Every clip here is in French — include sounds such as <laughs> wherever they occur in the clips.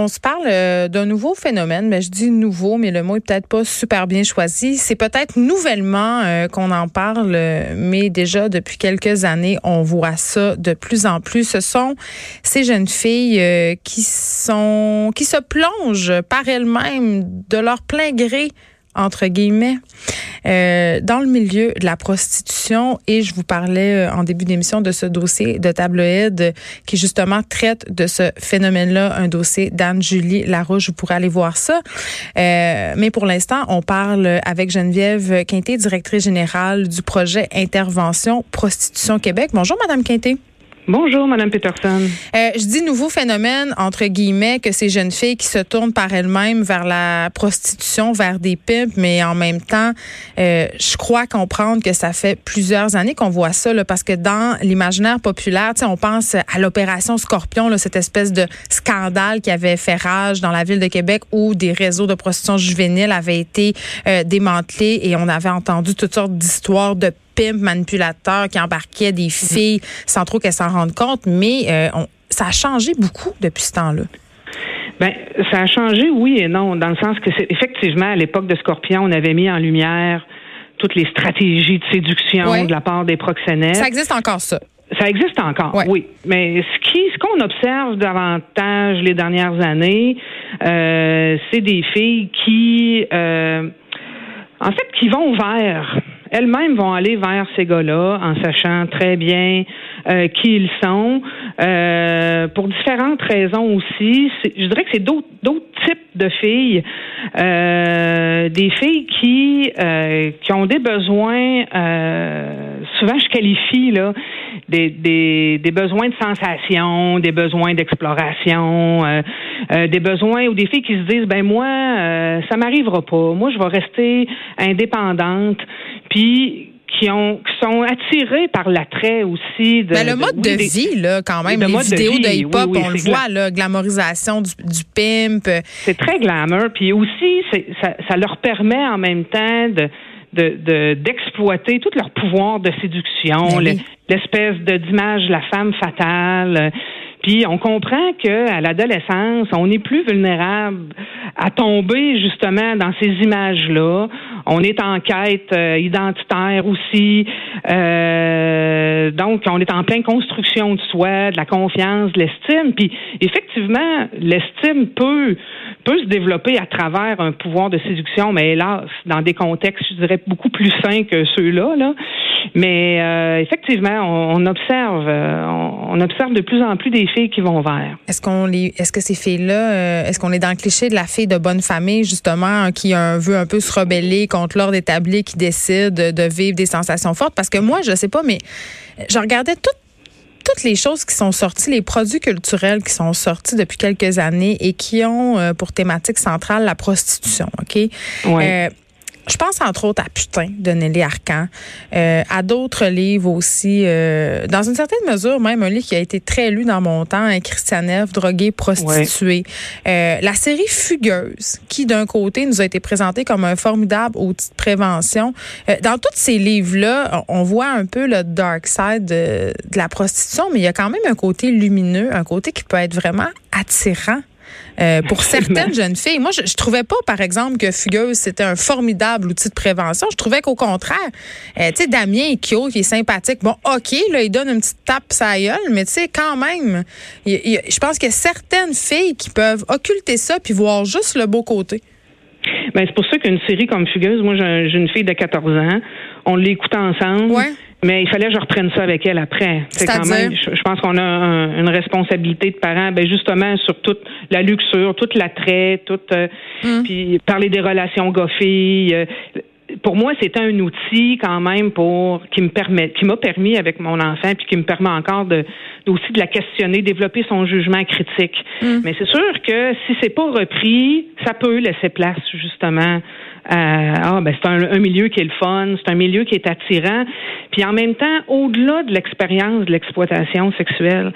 On se parle euh, d'un nouveau phénomène, mais je dis nouveau, mais le mot est peut-être pas super bien choisi. C'est peut-être nouvellement euh, qu'on en parle, mais déjà depuis quelques années, on voit ça de plus en plus. Ce sont ces jeunes filles euh, qui sont qui se plongent par elles-mêmes de leur plein gré entre guillemets, euh, dans le milieu de la prostitution. Et je vous parlais euh, en début d'émission de ce dossier de tabloïd qui justement traite de ce phénomène-là, un dossier d'Anne-Julie Larouche. Vous pourrez aller voir ça. Euh, mais pour l'instant, on parle avec Geneviève Quinté, directrice générale du projet Intervention Prostitution Québec. Bonjour, Madame Quinté. Bonjour, Madame Peterson. Euh, je dis nouveau phénomène, entre guillemets, que ces jeunes filles qui se tournent par elles-mêmes vers la prostitution, vers des pimps, mais en même temps, euh, je crois comprendre que ça fait plusieurs années qu'on voit ça, là, parce que dans l'imaginaire populaire, on pense à l'opération Scorpion, là, cette espèce de scandale qui avait fait rage dans la ville de Québec où des réseaux de prostitution juvénile avaient été euh, démantelés et on avait entendu toutes sortes d'histoires de pimp manipulateur qui embarquait des mhm. filles sans trop qu'elles s'en rendent compte, mais euh, ça a changé beaucoup depuis ce temps-là. Ben, ça a changé, oui et non, dans le sens que c'est effectivement à l'époque de Scorpion, on avait mis en lumière toutes les stratégies de séduction de la part des proxénètes. Ça existe encore ça. Ça existe encore, oui. Mais ce qui, ce qu'on observe davantage les dernières années, euh, c'est des filles qui, euh, en fait, qui vont vers elles-mêmes vont aller vers ces gars-là en sachant très bien euh, qui ils sont, euh, pour différentes raisons aussi. Je dirais que c'est d'autres types de filles, euh, des filles qui qui ont des besoins. souvent, je qualifie là des, des, des besoins de sensation, des besoins d'exploration, des besoins ou des filles qui se disent ben moi ça m'arrivera pas, moi je vais rester indépendante. Puis qui ont qui sont attirés par l'attrait aussi de Mais ben, le mode de vie là quand même les vidéos de, hip-hop on le voit la glamorisation du, du pimp. C'est très glamour puis aussi ça, ça leur permet en même temps de de, d'exploiter tout leur pouvoir de séduction, ben l'espèce de d'image de la femme fatale. Puis on comprend que à l'adolescence, on est plus vulnérable à tomber justement dans ces images-là. On est en quête euh, identitaire aussi. Euh, donc, on est en pleine construction de soi, de la confiance, de l'estime. Puis, effectivement, l'estime peut peut se développer à travers un pouvoir de séduction, mais hélas, dans des contextes, je dirais, beaucoup plus sains que ceux-là. Là. Mais euh, effectivement, on, observe, euh, on, observe de plus en plus des filles qui vont vers. Est-ce qu'on les, est-ce que ces filles-là, euh, est-ce qu'on est dans le cliché de la fille de bonne famille justement qui veut un peu se rebeller contre l'ordre établi, qui décide de vivre des sensations fortes? Parce que moi, je sais pas, mais je regardais toutes toutes les choses qui sont sorties, les produits culturels qui sont sortis depuis quelques années et qui ont pour thématique centrale la prostitution, OK? Ouais. Je pense entre autres à Putain de Nelly Arcan, euh, à d'autres livres aussi, euh, dans une certaine mesure, même un livre qui a été très lu dans mon temps, un Christianev, drogué, prostituée. Euh, la série Fugueuse, qui d'un côté nous a été présentée comme un formidable outil de prévention. dans tous ces livres-là, on voit un peu le dark side de, de la prostitution, mais il y a quand même un côté lumineux, un côté qui peut être vraiment attirant. Euh, pour <laughs> certaines jeunes filles. Moi, je, je, trouvais pas, par exemple, que Fugueuse, c'était un formidable outil de prévention. Je trouvais qu'au contraire, euh, tu sais, Damien est cute, il est sympathique. Bon, OK, là, il donne une petite tape sa gueule, mais tu sais, quand même, je pense qu'il y a certaines filles qui peuvent occulter ça puis voir juste le beau côté. Ben, c'est pour ça qu'une série comme Fugueuse, moi, j'ai une fille de 14 ans, on l'écoute ensemble. Ouais. Mais il fallait que je reprenne ça avec elle après. C'est quand même. Je, pense qu'on a une responsabilité de parents, ben justement sur toute la luxure, toute l'attrait, toute euh, mm. puis parler des relations goffées. Euh, pour moi, c'était un outil quand même pour qui me permet, qui m'a permis avec mon enfant, puis qui me permet encore de aussi de la questionner, développer son jugement critique. Mm. Mais c'est sûr que si c'est pas repris, ça peut laisser place justement ah ben c'est un, milieu qui est le fun, c'est un milieu qui est attirant. Puis en même temps, au-delà de l'expérience de l'exploitation sexuelle,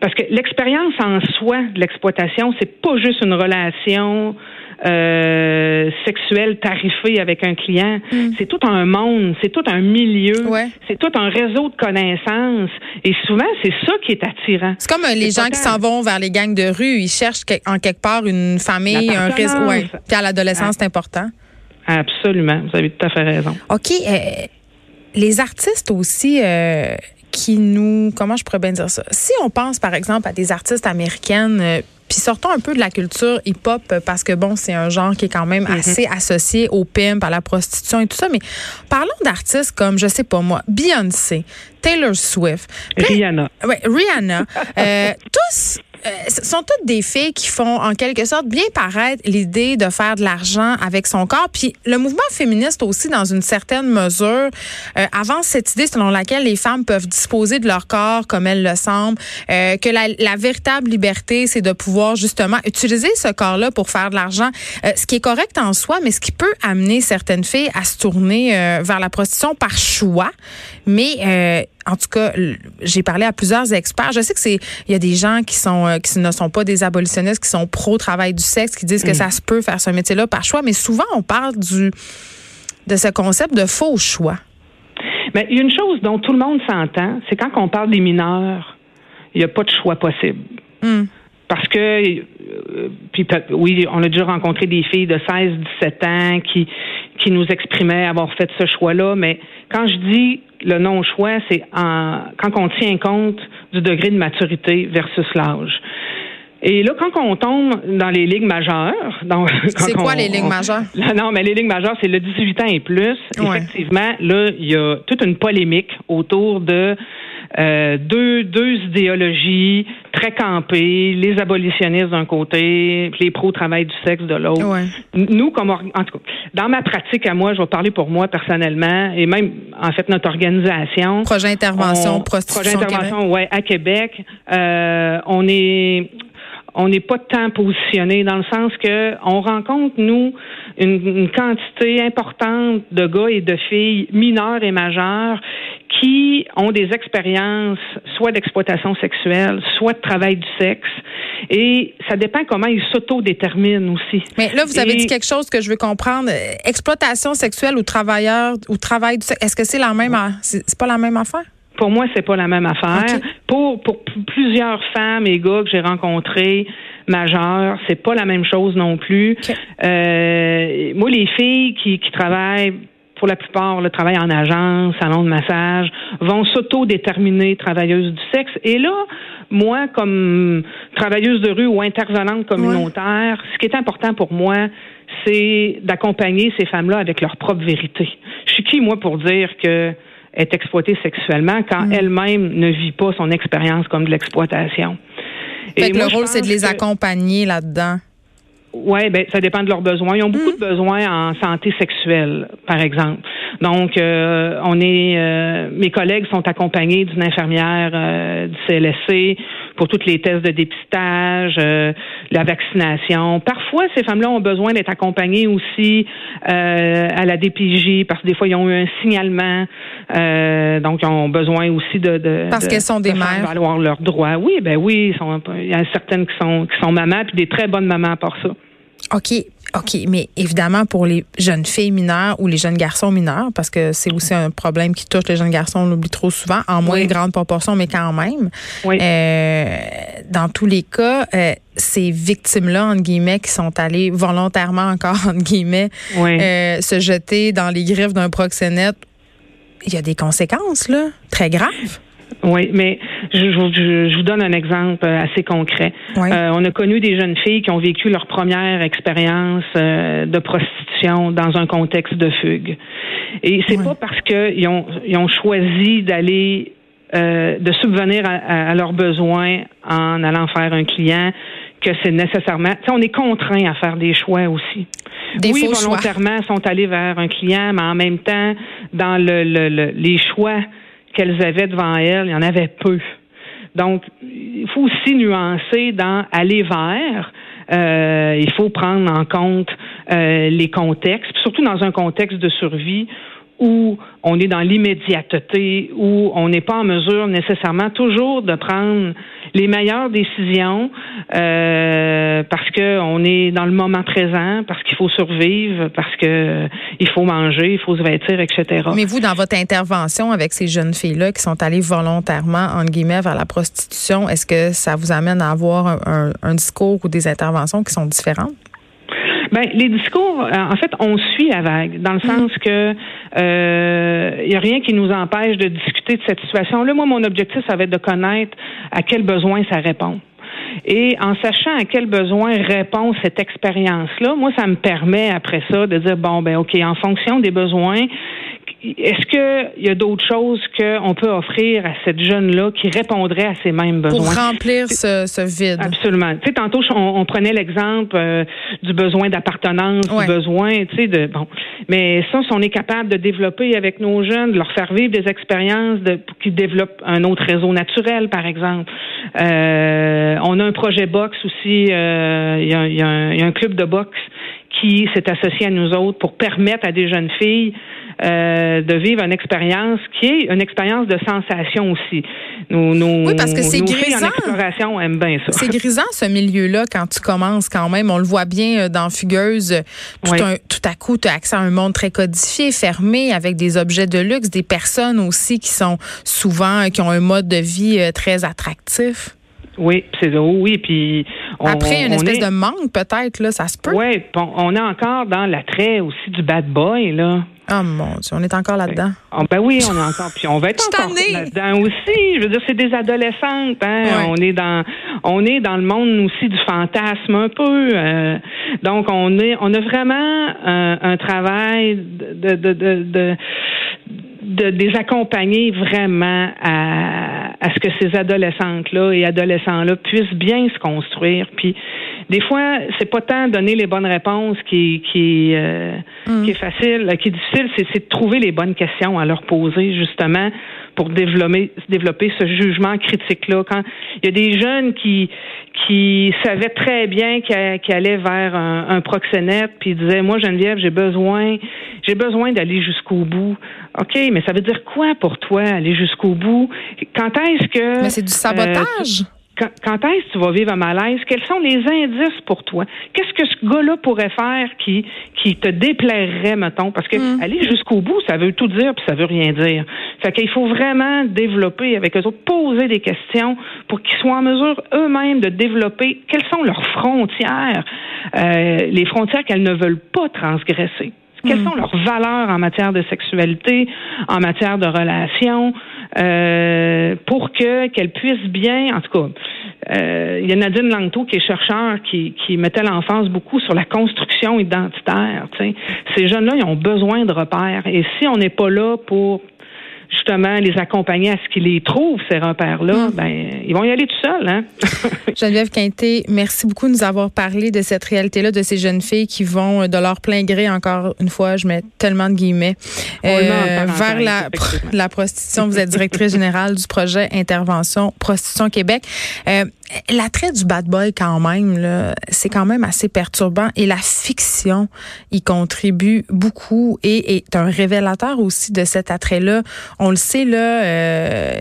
parce que l'expérience en soi de l'exploitation, c'est pas juste une relation euh, sexuel tarifé avec un client. Mm. C'est tout un monde, c'est tout un milieu, c'est tout un réseau de connaissances. Et souvent, c'est ça qui est attirant. C'est comme euh, les gens qui s'en vont vers les gangs de rue. Ils cherchent en quelque part une famille, un réseau. Ouais. Puis à l'adolescence, c'est important. Absolument. Vous avez tout à fait raison. OK. Euh, les artistes aussi. qui nous, comment je pourrais bien dire ça? Si on pense, par exemple, à des artistes américaines puis sortons un peu de la culture hip-hop parce que bon, c'est un genre qui est quand même mhm. assez associé au pimp, à la prostitution et tout ça. Mais parlons d'artistes comme, je sais pas moi, Beyoncé, Taylor Swift, Rihanna. Ouais, Rihanna. euh, <laughs> tous euh, ce sont toutes des filles qui font en quelque sorte bien paraître l'idée de faire de l'argent avec son corps. Puis le mouvement féministe aussi, dans une certaine mesure, euh, avance cette idée selon laquelle les femmes peuvent disposer de leur corps comme elles le semblent, euh, que la, la, véritable liberté, c'est de pouvoir justement utiliser ce corps-là pour faire de l'argent, euh, ce qui est correct en soi, mais ce qui peut amener certaines filles à se tourner vers la prostitution par choix. Mais en tout cas, j'ai parlé à plusieurs experts. Je sais que c'est il y a des gens qui sont euh, qui ne sont pas des abolitionnistes, qui sont pro travail du sexe, qui disent que mm. ça se peut faire ce métier-là par choix, mais souvent on parle du de ce concept de faux choix. Mais il y a une chose dont tout le monde s'entend, c'est quand on parle des mineurs, il n'y a pas de choix possible. Mm. Parce que, euh, puis oui, on a déjà rencontré des filles de 16, 17 ans qui, qui nous exprimaient avoir fait ce choix-là, mais quand je dis le non-choix, c'est quand on tient compte du degré de maturité versus l'âge. Et là, quand on tombe dans les ligues majeures, <laughs> c'est quoi les ligues majeures? <laughs> Non, mais les ligues majeures, c'est le 18 ans et plus. Effectivement, là, il y a toute une polémique autour de euh, deux, deux idéologies très campées, les abolitionnistes d'un côté, les pro-travail du sexe de l'autre. Nous, comme en tout cas, dans ma pratique à moi, je vais parler pour moi personnellement, et même en fait notre organisation. Projet intervention, prostitution. Projet intervention, ouais, à Québec, euh, on est on n'est pas tant positionné dans le sens que on rencontre nous une, quantité importante de gars et de filles mineurs et majeurs qui ont des expériences soit d'exploitation sexuelle, soit de travail du sexe. Et ça dépend comment ils s'autodéterminent aussi. Mais là, vous avez dit quelque chose que je veux comprendre. Exploitation sexuelle ou travailleur ou travail du sexe, est-ce que c'est la même, c'est pas la même affaire? Pour moi, c'est pas la même affaire. Pour, pour plusieurs femmes et gars que j'ai rencontrés, majeurs, c'est pas la même chose non plus. Euh, moi, les filles qui, qui travaillent pour la plupart, le travail en agence, salon de massage, vont s'auto-déterminer travailleuses du sexe. Et là, moi, comme travailleuse de rue ou intervenante communautaire, ce qui est important pour moi, c'est d'accompagner ces femmes-là avec leur propre vérité. Je suis qui, moi, pour dire que est exploitée sexuellement quand mm. elle-même ne vit pas son expérience comme de l'exploitation. Et le rôle, c'est de les accompagner là-dedans. Oui, ben ça dépend de leurs besoins. Ils ont beaucoup mm. de besoins en santé sexuelle, par exemple. Donc, euh, on est, euh, mes collègues sont accompagnés d'une infirmière euh, du CLSC pour tous les tests de dépistage, la vaccination. Parfois, ces femmes-là ont besoin d'être accompagnées aussi à la DPJ parce que des fois, ils ont eu un signalement. donc, ils ont besoin aussi de, de parce qu'elles sont des mères. valoir leurs droits. Oui, ben oui, il y a certaines qui sont qui sont mamans puis des très bonnes mamans pour ça. OK. OK, mais évidemment pour les jeunes filles mineures ou les jeunes garçons mineurs, parce que c'est aussi un problème qui touche les jeunes garçons, on l'oublie trop souvent, en moins grande proportion, mais quand même. Euh, dans tous les cas, euh, ces victimes-là, entre guillemets, qui sont allées volontairement encore, entre guillemets, euh, se jeter dans les griffes d'un proxénète, il y a des conséquences, là, très graves. Oui, mais je, je, vous donne un exemple assez concret. Euh, on a connu des jeunes filles qui ont vécu leur première expérience euh, de prostitution dans un contexte de fugue. Et c'est pas parce qu'ils ont, ils ont choisi d'aller euh, de subvenir à, à, leurs besoins en allant faire un client que c'est nécessairement. on est contraint à faire des choix aussi. Des oui, volontairement, sont allés vers un client, mais en même temps, dans le, le, les choix qu'elles avaient devant elles, il y en avait peu. Donc, il faut aussi nuancer dans aller vers. Euh, il faut prendre en compte euh, les contextes, surtout dans un contexte de survie où on est dans l'immédiateté, où on n'est pas en mesure nécessairement toujours de prendre les meilleures décisions euh, parce que on est dans le moment présent, parce qu'il faut survivre, parce que il faut manger, il faut se vêtir, etc. Mais vous, dans votre intervention avec ces jeunes filles-là qui sont allées volontairement, entre guillemets, vers la prostitution, est-ce que ça vous amène à avoir un discours ou des interventions qui sont différentes? Ben, les discours, euh, en fait, on suit la vague, dans le mm. sens que il euh, n'y a rien qui nous empêche de discuter de cette situation-là. Moi, mon objectif, ça va être de connaître à quel besoin ça répond. Et en sachant à quel besoin répond cette expérience-là, moi, ça me permet après ça de dire bon, ben ok, en fonction des besoins, est-ce qu'il y a d'autres choses qu'on peut offrir à cette jeune-là qui répondrait à ces mêmes besoins? Pour remplir ce, vide. Absolument. Tu sais, tantôt, on, prenait l'exemple euh, du besoin d'appartenance, du besoin, tu sais, de, bon. Mais ça, si on est capable de développer avec nos jeunes, de leur faire vivre des expériences de, pour qu'ils développent un autre réseau naturel, par exemple. Euh, on a un projet boxe aussi, euh, il y, a, un club de boxe qui s'est associé à nous autres pour permettre à des jeunes filles euh, de vivre une expérience qui est une expérience de sensation aussi. Nous, nous, oui, parce que c'est grisant. exploration bien ça. C'est grisant ce milieu-là quand tu commences quand même. On le voit bien euh, dans Fugueuse. Tout, tout à coup, tu as accès à un monde très codifié, fermé, avec des objets de luxe, des personnes aussi qui sont souvent, qui ont un mode de vie euh, très attractif. Oui, c'est oui, puis après une espèce de manque peut-être là, ça se peut? Oui, on est encore dans l'attrait aussi du bad boy là. Oh mon Dieu, on est encore là-dedans. Ah, ben, oui, on est encore, puis on va être <laughs> encore là-dedans aussi. Je veux dire, c'est des adolescentes. Hein? On est dans, on est dans le monde aussi du fantasme un peu. Euh, donc on est, on a vraiment un, travail de, de, de, de de les accompagner vraiment à, à ce que ces adolescentes-là et adolescents-là puissent bien se construire. Puis des fois, c'est pas tant donner les bonnes réponses qui, qui, euh, mm. qui est facile, qui est difficile, c'est de trouver les bonnes questions à leur poser justement pour développer, développer ce jugement critique-là. Quand il y a des jeunes qui, qui savaient très bien qu'ils allaient vers un, un, proxénète, puis ils disaient, moi Geneviève, j'ai besoin, j'ai besoin d'aller jusqu'au bout. OK, mais ça veut dire quoi pour toi, aller jusqu'au bout? Quand est-ce que... Mais c'est du sabotage? Euh, quand, est-ce que tu vas vivre un malaise? Quels sont les indices pour toi? Qu'est-ce que ce gars-là pourrait faire qui, qui te déplairait, mettons? Parce que mm. aller jusqu'au bout, ça veut tout dire puis ça veut rien dire. Fait qu'il faut vraiment développer avec eux autres, poser des questions pour qu'ils soient en mesure eux-mêmes de développer quelles sont leurs frontières, euh, les frontières qu'elles ne veulent pas transgresser. Quelles mm. sont leurs valeurs en matière de sexualité, en matière de relations, euh, pour que qu'elles puissent bien, en tout cas, euh, il y a Nadine Langto qui est chercheur qui, qui mettait l'enfance beaucoup sur la construction identitaire. Ces jeunes-là, ils ont besoin de repères. Et si on n'est pas là pour justement les accompagner à ce qu'ils les trouvent, ces repères-là, mm. ben, ils vont y aller tout seuls. Hein? <laughs> Geneviève Quinté, merci beaucoup de nous avoir parlé de cette réalité-là, de ces jeunes filles qui vont euh, de leur plein gré, encore une fois, je mets tellement de guillemets, euh, vers la, la prostitution. Vous êtes directrice générale du projet Intervention Prostitution Québec. Euh, L'attrait du bad boy quand même, c'est quand même assez perturbant et la fiction y contribue beaucoup et est un révélateur aussi de cet attrait-là. On le sait là, euh,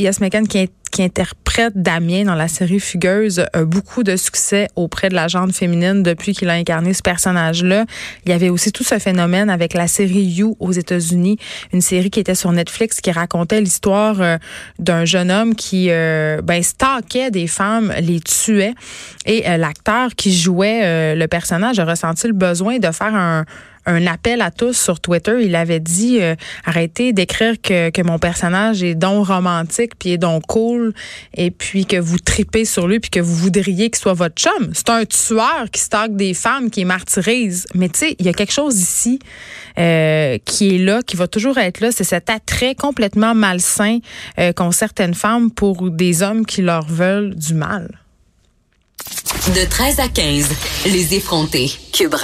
Yes McCann qui interprète Damien dans la série Fugueuse a beaucoup de succès auprès de la genre féminine depuis qu'il a incarné ce personnage-là. Il y avait aussi tout ce phénomène avec la série You aux États-Unis, une série qui était sur Netflix qui racontait l'histoire euh, d'un jeune homme qui euh, ben des femmes, les tuait et euh, l'acteur qui jouait le personnage a ressenti le besoin de faire un un appel à tous sur Twitter. Il avait dit euh, arrêtez d'écrire que, que mon personnage est donc romantique puis est donc cool et puis que vous tripez sur lui puis que vous voudriez qu'il soit votre chum. C'est un tueur qui stocke des femmes, qui martyrise. Mais tu sais, il y a quelque chose ici euh, qui est là, qui va toujours être là. C'est cet attrait complètement malsain euh, qu'ont certaines femmes pour des hommes qui leur veulent du mal. De 13 à 15, les effrontés. Cube